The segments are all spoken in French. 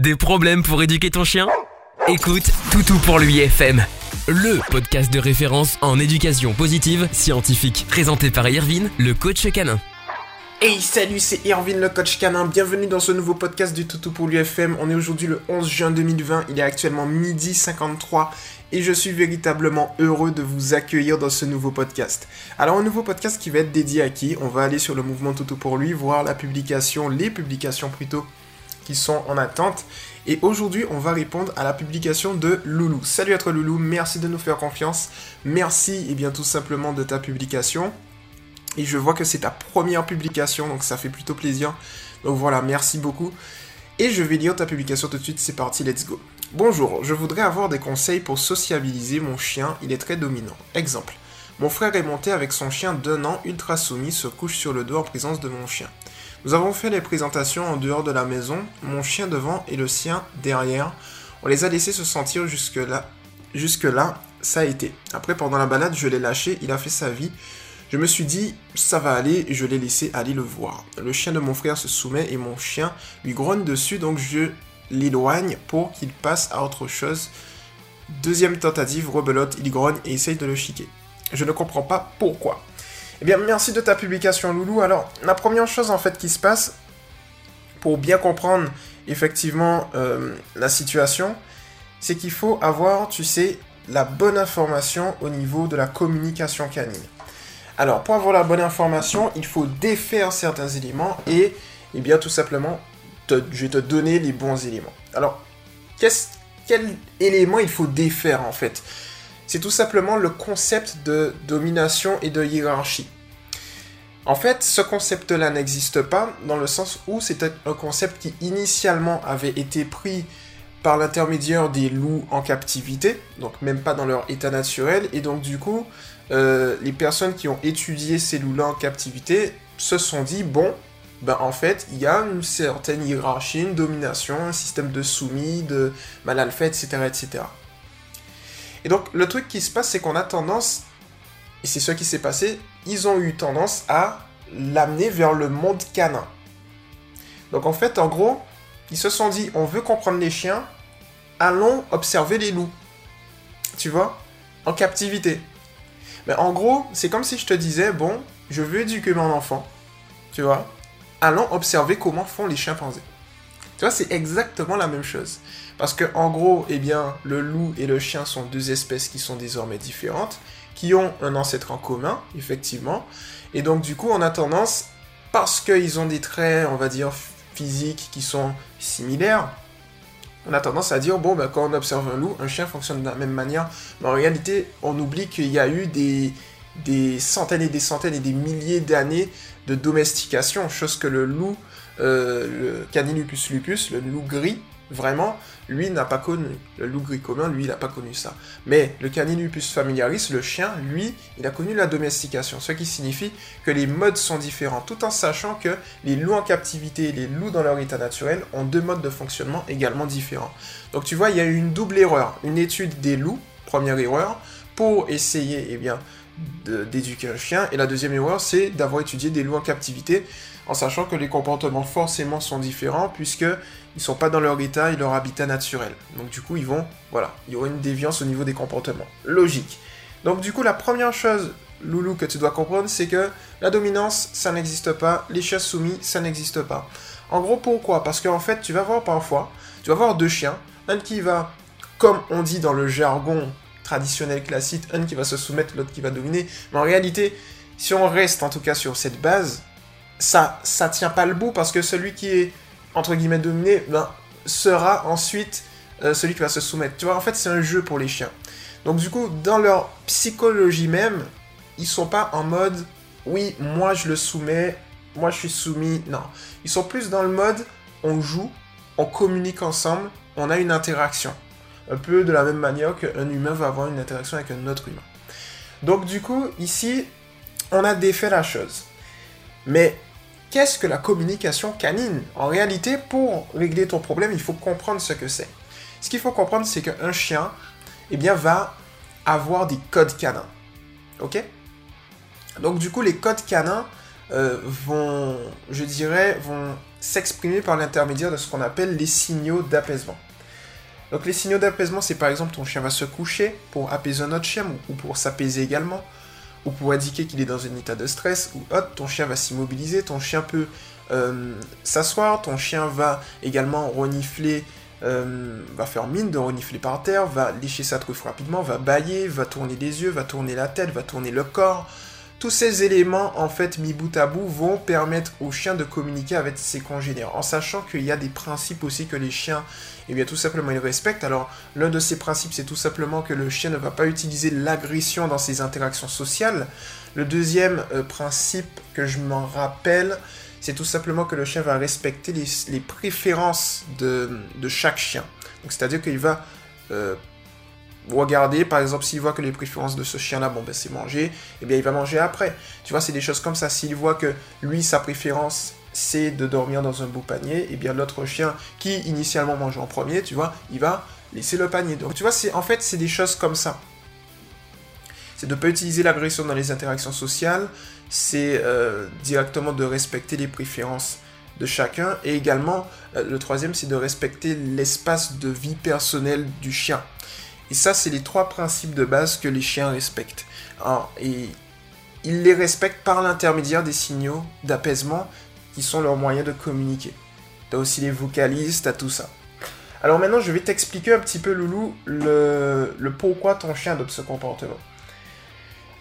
Des problèmes pour éduquer ton chien? Écoute Toutou pour lui FM, le podcast de référence en éducation positive scientifique, présenté par Irvine, le coach canin. Hey salut c'est Irvine le coach canin, bienvenue dans ce nouveau podcast du Toutou pour l'UFM. On est aujourd'hui le 11 juin 2020, il est actuellement midi 53 et je suis véritablement heureux de vous accueillir dans ce nouveau podcast. Alors un nouveau podcast qui va être dédié à qui? On va aller sur le mouvement Toutou pour lui, voir la publication, les publications plutôt sont en attente. Et aujourd'hui, on va répondre à la publication de Loulou. Salut à toi Loulou, merci de nous faire confiance. Merci et eh bien tout simplement de ta publication. Et je vois que c'est ta première publication, donc ça fait plutôt plaisir. Donc voilà, merci beaucoup. Et je vais lire ta publication tout de suite, c'est parti, let's go. Bonjour, je voudrais avoir des conseils pour sociabiliser mon chien, il est très dominant. Exemple, mon frère est monté avec son chien d'un an ultra soumis, se couche sur le dos en présence de mon chien. Nous avons fait les présentations en dehors de la maison, mon chien devant et le sien derrière. On les a laissés se sentir jusque là. Jusque là, ça a été. Après, pendant la balade, je l'ai lâché, il a fait sa vie. Je me suis dit, ça va aller, je l'ai laissé aller le voir. Le chien de mon frère se soumet et mon chien lui grogne dessus, donc je l'éloigne pour qu'il passe à autre chose. Deuxième tentative, rebelote, il grogne et essaye de le chiquer. Je ne comprends pas pourquoi. Eh bien, merci de ta publication, Loulou. Alors, la première chose en fait qui se passe, pour bien comprendre effectivement euh, la situation, c'est qu'il faut avoir, tu sais, la bonne information au niveau de la communication canine. Alors, pour avoir la bonne information, il faut défaire certains éléments et, eh bien, tout simplement, je vais te donner les bons éléments. Alors, quel élément il faut défaire en fait? C'est tout simplement le concept de domination et de hiérarchie. En fait, ce concept-là n'existe pas dans le sens où c'est un concept qui initialement avait été pris par l'intermédiaire des loups en captivité, donc même pas dans leur état naturel, et donc du coup, euh, les personnes qui ont étudié ces loups-là en captivité se sont dit, bon, ben en fait, il y a une certaine hiérarchie, une domination, un système de soumis, de mal etc., etc. Et donc, le truc qui se passe, c'est qu'on a tendance, et c'est ce qui s'est passé, ils ont eu tendance à l'amener vers le monde canin. Donc en fait, en gros, ils se sont dit, on veut comprendre les chiens, allons observer les loups. Tu vois? En captivité. Mais en gros, c'est comme si je te disais, bon, je veux éduquer mon enfant, tu vois, allons observer comment font les chimpanzés. Tu vois, c'est exactement la même chose. Parce que, en gros, eh bien, le loup et le chien sont deux espèces qui sont désormais différentes, qui ont un ancêtre en commun, effectivement. Et donc, du coup, on a tendance, parce qu'ils ont des traits, on va dire, physiques qui sont similaires, on a tendance à dire, bon, ben, quand on observe un loup, un chien fonctionne de la même manière. Mais en réalité, on oublie qu'il y a eu des, des centaines et des centaines et des milliers d'années de domestication, chose que le loup, le Canilupus lupus, le loup gris, vraiment, lui n'a pas connu. Le loup gris commun, lui, il n'a pas connu ça. Mais le Canilupus familiaris, le chien, lui, il a connu la domestication, ce qui signifie que les modes sont différents, tout en sachant que les loups en captivité et les loups dans leur état naturel ont deux modes de fonctionnement également différents. Donc tu vois, il y a eu une double erreur. Une étude des loups, première erreur, pour essayer, eh bien, d'éduquer un chien. Et la deuxième erreur, c'est d'avoir étudié des loups en captivité, en sachant que les comportements forcément sont différents, puisque ils sont pas dans leur état et leur habitat naturel. Donc du coup, ils vont, voilà, il y aura une déviance au niveau des comportements. Logique. Donc du coup, la première chose, Loulou, que tu dois comprendre, c'est que la dominance, ça n'existe pas, les chiens soumis, ça n'existe pas. En gros, pourquoi? Parce qu'en fait, tu vas voir parfois, tu vas voir deux chiens, un qui va, comme on dit dans le jargon traditionnel classique, un qui va se soumettre, l'autre qui va dominer. Mais en réalité, si on reste en tout cas sur cette base, ça ça tient pas le bout parce que celui qui est entre guillemets dominé ben, sera ensuite euh, celui qui va se soumettre. Tu vois, en fait, c'est un jeu pour les chiens. Donc du coup, dans leur psychologie même, ils sont pas en mode oui, moi je le soumets, moi je suis soumis. Non, ils sont plus dans le mode on joue, on communique ensemble, on a une interaction un peu de la même manière qu'un humain va avoir une interaction avec un autre humain. Donc du coup, ici, on a défait la chose. Mais qu'est-ce que la communication canine? En réalité, pour régler ton problème, il faut comprendre ce que c'est. Ce qu'il faut comprendre, c'est qu'un chien, eh bien, va avoir des codes canins. Ok? Donc du coup, les codes canins euh, vont, je dirais, vont s'exprimer par l'intermédiaire de ce qu'on appelle les signaux d'apaisement. Donc les signaux d'apaisement, c'est par exemple ton chien va se coucher pour apaiser un autre chien ou pour s'apaiser également, ou pour indiquer qu'il est dans un état de stress, ou autre, ton chien va s'immobiliser, ton chien peut euh, s'asseoir, ton chien va également renifler, euh, va faire mine de renifler par terre, va lécher sa truffe rapidement, va bailler, va tourner les yeux, va tourner la tête, va tourner le corps, tous ces éléments, en fait, mis bout à bout, vont permettre aux chiens de communiquer avec ses congénères, en sachant qu'il y a des principes aussi que les chiens, eh bien, tout simplement, ils respectent. Alors, l'un de ces principes, c'est tout simplement que le chien ne va pas utiliser l'agression dans ses interactions sociales. Le deuxième euh, principe que je m'en rappelle, c'est tout simplement que le chien va respecter les, préférences de, chaque chien. c'est-à-dire qu'il va euh, regarder, par exemple, s'il voit que les préférences de ce chien-là, bon, ben c'est manger, eh bien il va manger après. Tu vois, c'est des choses comme ça. S'il voit que lui, sa préférence, c'est de dormir dans un beau panier, eh bien l'autre chien qui initialement mangeait en premier, tu vois, il va laisser le panier. Donc tu vois, c'est en fait, c'est des choses comme ça. C'est de ne pas utiliser l'agression dans les interactions sociales, c'est euh, directement de respecter les préférences de chacun, et également, euh, le troisième, c'est de respecter l'espace de vie personnelle du chien. Et ça, c'est les trois principes de base que les chiens respectent. et ils les respectent par l'intermédiaire des signaux d'apaisement qui sont leurs moyens de communiquer. Tu as aussi les vocalises, tu tout ça. Alors maintenant, je vais t'expliquer un petit peu, Loulou, le, pourquoi ton chien adopte ce comportement.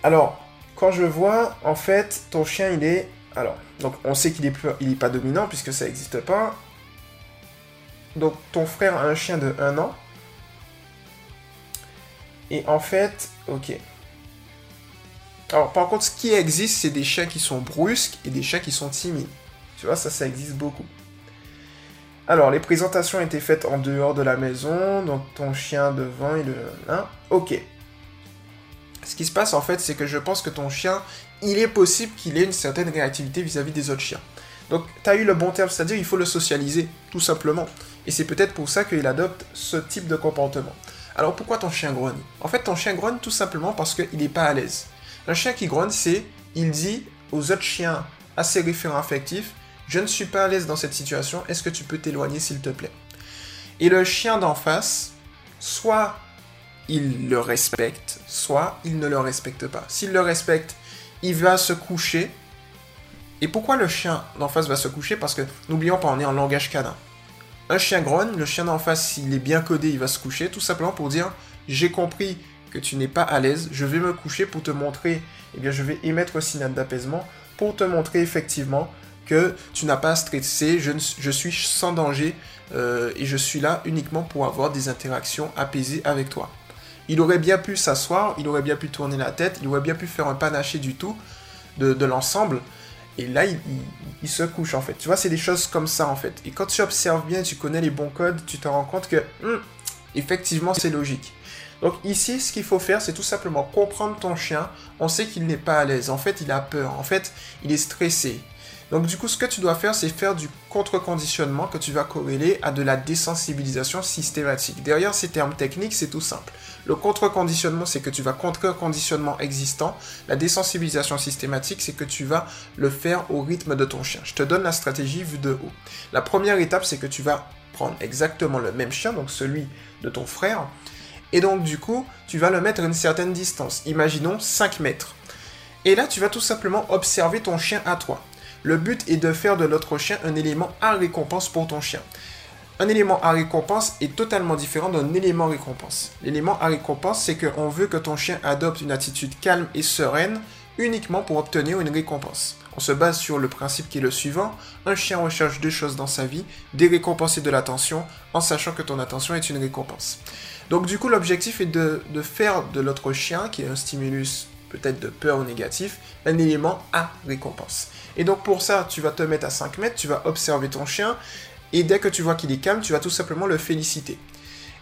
Alors, quand je vois, en fait, ton chien, il est... Alors, donc on sait qu'il n'est pas dominant puisque ça n'existe pas. Donc ton frère a un chien de 1 an. Et en fait, ok. Alors par contre, ce qui existe, c'est des chiens qui sont brusques et des chiens qui sont timides. Tu vois, ça, ça existe beaucoup. Alors, les présentations étaient faites en dehors de la maison, donc ton chien devant et le... Ok. Ce qui se passe en fait, c'est que je pense que ton chien, il est possible qu'il ait une certaine réactivité vis-à-vis des autres chiens. Donc, tu as eu le bon terme, c'est-à-dire il faut le socialiser, tout simplement. Et c'est peut-être pour ça qu'il adopte ce type de comportement. Alors pourquoi ton chien grogne? En fait, ton chien grogne tout simplement parce qu'il n'est pas à l'aise. Un chien qui grogne, c'est, il dit aux autres chiens, à ses référents affectifs, je ne suis pas à l'aise dans cette situation, est-ce que tu peux t'éloigner s'il te plaît? Et le chien d'en face, soit il le respecte, soit il ne le respecte pas. S'il le respecte, il va se coucher. Et pourquoi le chien d'en face va se coucher? Parce que, n'oublions pas, on est en langage canin un chien grogne, le chien d'en face, s'il est bien codé, il va se coucher, tout simplement pour dire j'ai compris que tu n'es pas à l'aise, je vais me coucher pour te montrer, eh bien je vais émettre un signal d'apaisement pour te montrer effectivement que tu n'as pas à stresser, je, je suis sans danger euh, et je suis là uniquement pour avoir des interactions apaisées avec toi. Il aurait bien pu s'asseoir, il aurait bien pu tourner la tête, il aurait bien pu faire un panaché du tout de l'ensemble, et là, il, se couche en fait. Tu vois, c'est des choses comme ça en fait. Et quand tu observes bien, tu connais les bons codes, tu te rends compte que, hmm, effectivement, c'est logique. Donc ici, ce qu'il faut faire, c'est tout simplement comprendre ton chien. On sait qu'il n'est pas à l'aise. En fait, il a peur. En fait, il est stressé. Donc du coup, ce que tu dois faire, c'est faire du contre-conditionnement que tu vas corréler à de la désensibilisation systématique. Derrière ces termes techniques, c'est tout simple. Le contre-conditionnement, c'est que tu vas contrer un conditionnement existant. La désensibilisation systématique, c'est que tu vas le faire au rythme de ton chien. Je te donne la stratégie vue de haut. La première étape, c'est que tu vas prendre exactement le même chien, donc celui de ton frère, et donc du coup, tu vas le mettre à une certaine distance. Imaginons 5 mètres. Et là, tu vas tout simplement observer ton chien à toi. Le but est de faire de l'autre chien un élément à récompense pour ton chien. Un élément à récompense est totalement différent d'un élément récompense. L'élément à récompense, c'est qu'on veut que ton chien adopte une attitude calme et sereine uniquement pour obtenir une récompense. On se base sur le principe qui est le suivant. Un chien recherche deux choses dans sa vie, des récompenses et de l'attention, en sachant que ton attention est une récompense. Donc du coup, l'objectif est de, de faire de l'autre chien, qui est un stimulus peut-être de peur ou négatif, un élément à récompense. Et donc pour ça, tu vas te mettre à 5 mètres, tu vas observer ton chien, et dès que tu vois qu'il est calme, tu vas tout simplement le féliciter.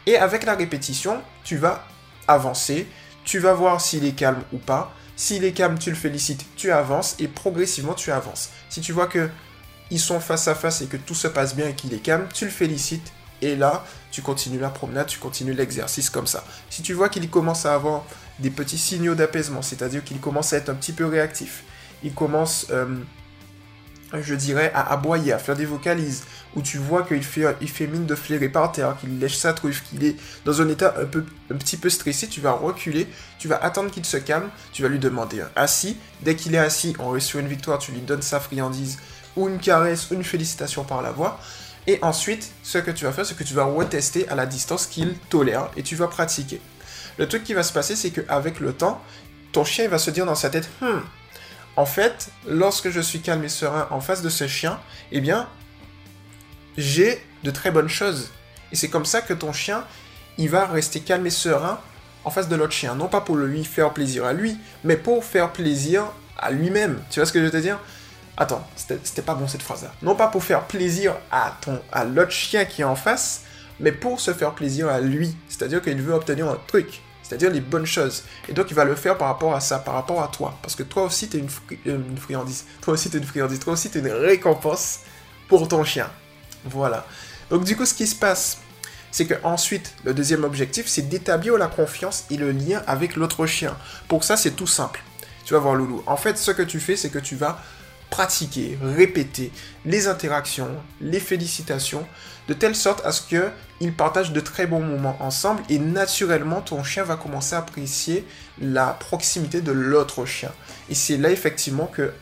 Et avec la répétition, tu vas avancer, tu vas voir s'il est calme ou pas. S'il est calme, tu le félicites, tu avances, et progressivement tu avances. Si tu vois que ils sont face à face et que tout se passe bien et qu'il est calme, tu le félicites, et là, tu continues la promenade, tu continues l'exercice comme ça. Si tu vois qu'il commence à avoir des petits signaux d'apaisement, c'est-à-dire qu'il commence à être un petit peu réactif, il commence euh, je dirais, à aboyer, à faire des vocalises, où tu vois qu'il fait, il mine de flairer par terre, qu'il lèche sa truffe, qu'il est dans un état un, petit peu stressé, tu vas reculer, tu vas attendre qu'il se calme, tu vas lui demander un assis. Dès qu'il est assis, on reçoit une victoire, tu lui donnes sa friandise, ou une caresse, ou une félicitation par la voix. Et ensuite, ce que tu vas faire, c'est que tu vas retester à la distance qu'il tolère, et tu vas pratiquer. Le truc qui va se passer, c'est qu'avec le temps, ton chien va se dire dans sa tête, hmm, en fait, lorsque je suis calme et serein en face de ce chien, eh bien, j'ai de très bonnes choses. Et c'est comme ça que ton chien, il va rester calme et serein en face de l'autre chien. Non pas pour lui faire plaisir à lui, mais pour faire plaisir à lui-même. Tu vois ce que je veux te dire? Attends, c'était pas bon cette phrase-là. Non pas pour faire plaisir à, à l'autre chien qui est en face, mais pour se faire plaisir à lui. C'est-à-dire qu'il veut obtenir un truc c'est-à-dire les bonnes choses. Et donc il va le faire par rapport à ça, par rapport à toi. Parce que toi aussi, tu es euh, une, friandise. Toi aussi, tu es une friandise. Toi aussi, tu es une récompense pour ton chien. Voilà. Donc du coup, ce qui se passe, c'est que ensuite, le deuxième objectif, c'est d'établir la confiance et le lien avec l'autre chien. Pour ça, c'est tout simple. Tu vas voir Loulou. En fait, ce que tu fais, c'est que tu vas pratiquer, répéter les interactions, les félicitations, de telle sorte à ce qu'ils partagent de très bons moments ensemble et naturellement ton chien va commencer à apprécier la proximité de l'autre chien. Et c'est là effectivement que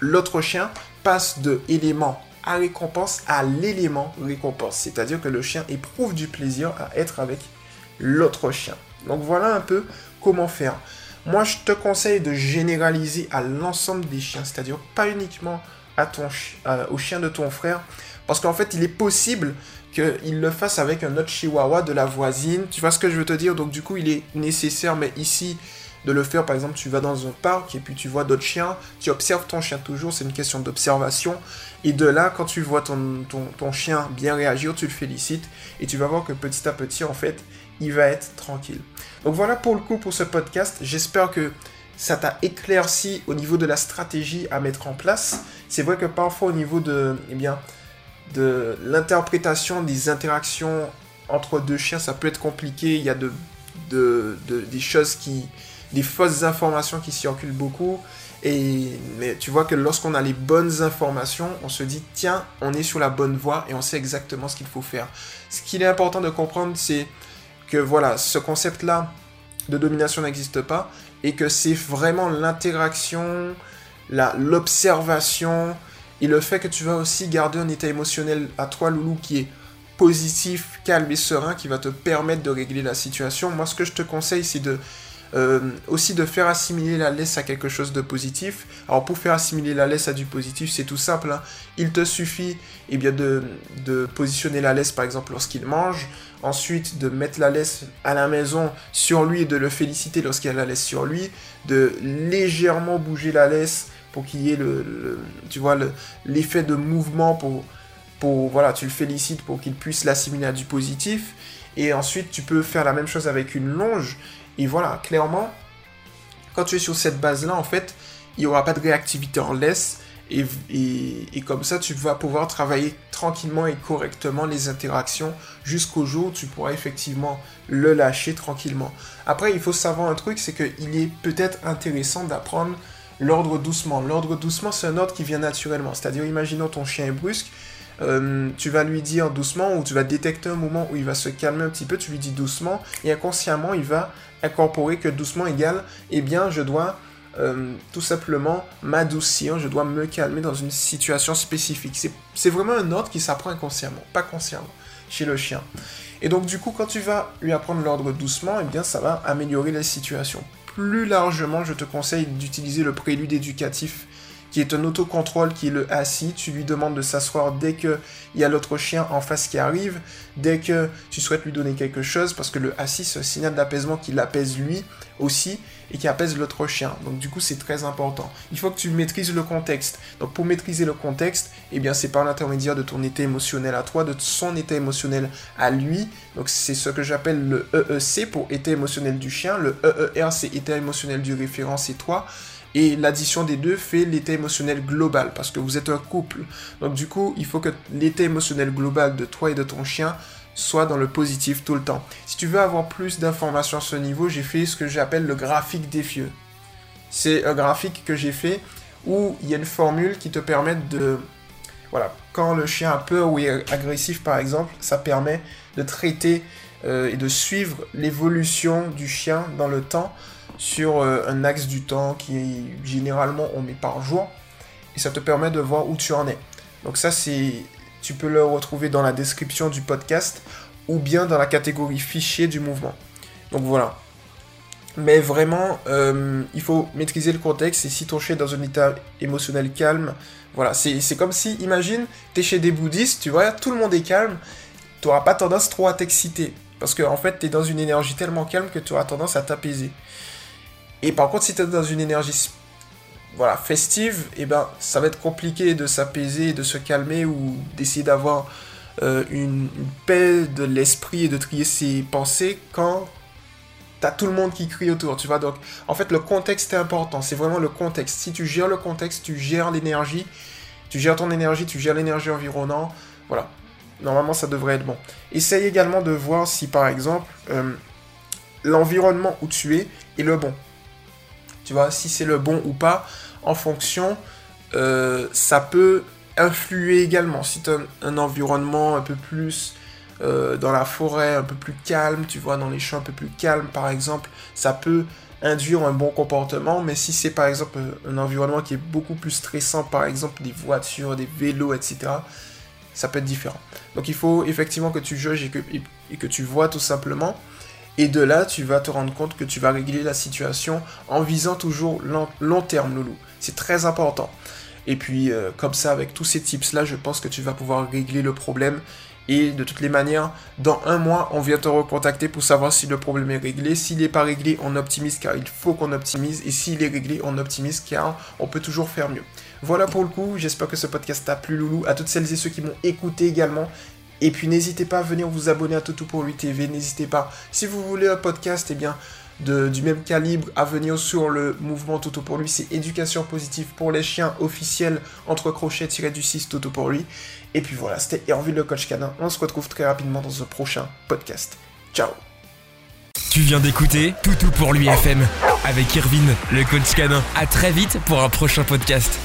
l'autre chien passe de élément à récompense à l'élément récompense. C'est-à-dire que le chien éprouve du plaisir à être avec l'autre chien. Donc voilà un peu comment faire. Moi, je te conseille de généraliser à l'ensemble des chiens, c'est-à-dire pas uniquement à ton, au chien de ton frère, parce qu'en fait, il est possible qu'il le fasse avec un autre chihuahua de la voisine. Tu vois ce que je veux te dire? Donc du coup, il est nécessaire, mais ici, de le faire. Par exemple, tu vas dans un parc et puis tu vois d'autres chiens. Tu observes ton chien toujours, c'est une question d'observation. Et de là, quand tu vois ton, ton, ton, chien bien réagir, tu le félicites. Et tu vas voir que petit à petit, en fait, il va être tranquille. Donc voilà pour le coup pour ce podcast. J'espère que ça t'a éclairci au niveau de la stratégie à mettre en place. C'est vrai que parfois au niveau de, eh l'interprétation des interactions entre deux chiens, ça peut être compliqué. Il y a de, des choses qui, des fausses informations qui circulent beaucoup. Et mais tu vois que lorsqu'on a les bonnes informations, on se dit tiens, on est sur la bonne voie et on sait exactement ce qu'il faut faire. Ce qu'il est important de comprendre, c'est que voilà, ce concept-là de domination n'existe pas et que c'est vraiment l'interaction, l'observation et le fait que tu vas aussi garder un état émotionnel à toi, Loulou, qui est positif, calme et serein, qui va te permettre de régler la situation. Moi, ce que je te conseille, c'est de euh, aussi de faire assimiler la laisse à quelque chose de positif. Alors pour faire assimiler la laisse à du positif, c'est tout simple. Hein. Il te suffit eh bien, de, positionner la laisse par exemple lorsqu'il mange. Ensuite de mettre la laisse à la maison sur lui et de le féliciter lorsqu'il a la laisse sur lui. De légèrement bouger la laisse pour qu'il y ait le, tu vois l'effet de mouvement pour, pour voilà tu le félicites pour qu'il puisse l'assimiler à du positif. Et ensuite tu peux faire la même chose avec une longe et voilà, clairement, quand tu es sur cette base-là, en fait, il n'y aura pas de réactivité en laisse. Et, et, comme ça, tu vas pouvoir travailler tranquillement et correctement les interactions jusqu'au jour où tu pourras effectivement le lâcher tranquillement. Après, il faut savoir un truc, c'est qu'il est peut-être intéressant d'apprendre l'ordre doucement. L'ordre doucement, c'est un ordre qui vient naturellement. C'est-à-dire, imaginons ton chien est brusque, euh, tu vas lui dire doucement ou tu vas détecter un moment où il va se calmer un petit peu, tu lui dis doucement et inconsciemment il va incorporer que doucement égale, eh bien je dois euh, tout simplement m'adoucir, je dois me calmer dans une situation spécifique. C'est vraiment un ordre qui s'apprend inconsciemment, pas consciemment, chez le chien. Et donc du coup, quand tu vas lui apprendre l'ordre doucement, eh bien ça va améliorer la situation. Plus largement, je te conseille d'utiliser le prélude éducatif qui est un autocontrôle qui est le assis. Tu lui demandes de s'asseoir dès qu'il y a l'autre chien en face qui arrive, dès que tu souhaites lui donner quelque chose, parce que le assis, c'est un signal d'apaisement qui l'apaise lui aussi et qui apaise l'autre chien. Donc du coup, c'est très important. Il faut que tu maîtrises le contexte. Donc pour maîtriser le contexte, eh bien c'est par l'intermédiaire de ton état émotionnel à toi, de son état émotionnel à lui. Donc c'est ce que j'appelle le EEC pour état émotionnel du chien. Le EER, c'est état émotionnel du référent, c'est toi. Et l'addition des deux fait l'état émotionnel global, parce que vous êtes un couple. Donc du coup, il faut que l'état émotionnel global de toi et de ton chien soit dans le positif tout le temps. Si tu veux avoir plus d'informations à ce niveau, j'ai fait ce que j'appelle le graphique des vieux. C'est un graphique que j'ai fait où il y a une formule qui te permet de... Voilà, quand le chien a peur ou est agressif par exemple, ça permet de traiter euh, et de suivre l'évolution du chien dans le temps sur euh, un axe du temps qui généralement on met par jour et ça te permet de voir où tu en es. Donc ça c'est tu peux le retrouver dans la description du podcast ou bien dans la catégorie fichier du mouvement. Donc voilà. Mais vraiment, euh, il faut maîtriser le contexte. Et si ton chien est dans un état émotionnel calme, voilà, c'est comme si, imagine, tu es chez des bouddhistes, tu vois, tout le monde est calme, tu n'auras pas tendance trop à t'exciter. Parce qu'en en fait, tu es dans une énergie tellement calme que tu auras tendance à t'apaiser. Et par contre, si tu es dans une énergie voilà, festive, eh ben, ça va être compliqué de s'apaiser, de se calmer ou d'essayer d'avoir euh, une, paix de l'esprit et de trier ses pensées quand t'as tout le monde qui crie autour, tu vois. Donc, en fait, le contexte est important. C'est vraiment le contexte. Si tu gères le contexte, tu gères l'énergie, tu gères ton énergie, tu gères l'énergie environnante. Voilà. Normalement, ça devrait être bon. Essaye également de voir si, par exemple, euh, l'environnement où tu es est le bon. Tu vois, si c'est le bon ou pas, en fonction, euh, ça peut influer également. Si tu as un, environnement un peu plus euh, dans la forêt, un peu plus calme, tu vois, dans les champs un peu plus calmes, par exemple, ça peut induire un bon comportement. Mais si c'est par exemple un environnement qui est beaucoup plus stressant, par exemple des voitures, des vélos, etc., ça peut être différent. Donc il faut effectivement que tu juges et que tu vois tout simplement. Et de là, tu vas te rendre compte que tu vas régler la situation en visant toujours long, terme, Loulou. C'est très important. Et puis, euh, comme ça, avec tous ces tips-là, je pense que tu vas pouvoir régler le problème. Et de toutes les manières, dans un mois, on vient te recontacter pour savoir si le problème est réglé. S'il n'est pas réglé, on optimise car il faut qu'on optimise. Et s'il est réglé, on optimise car on peut toujours faire mieux. Voilà pour le coup, j'espère que ce podcast t'a plu loulou. À toutes celles et ceux qui m'ont écouté également. Et puis n'hésitez pas à venir vous abonner à Toutou pour lui TV. N'hésitez pas. Si vous voulez un podcast, eh bien, du même calibre à venir sur le mouvement Toto pour lui. C'est éducation positive pour les chiens officiels entre crochets tiré du 6 Toto pour lui. Et puis voilà, c'était Hervé le coach canin. On se retrouve très rapidement dans un prochain podcast. Ciao Tu viens d'écouter Toutou pour lui FM avec Irvine, le coach canin. À très vite pour un prochain podcast.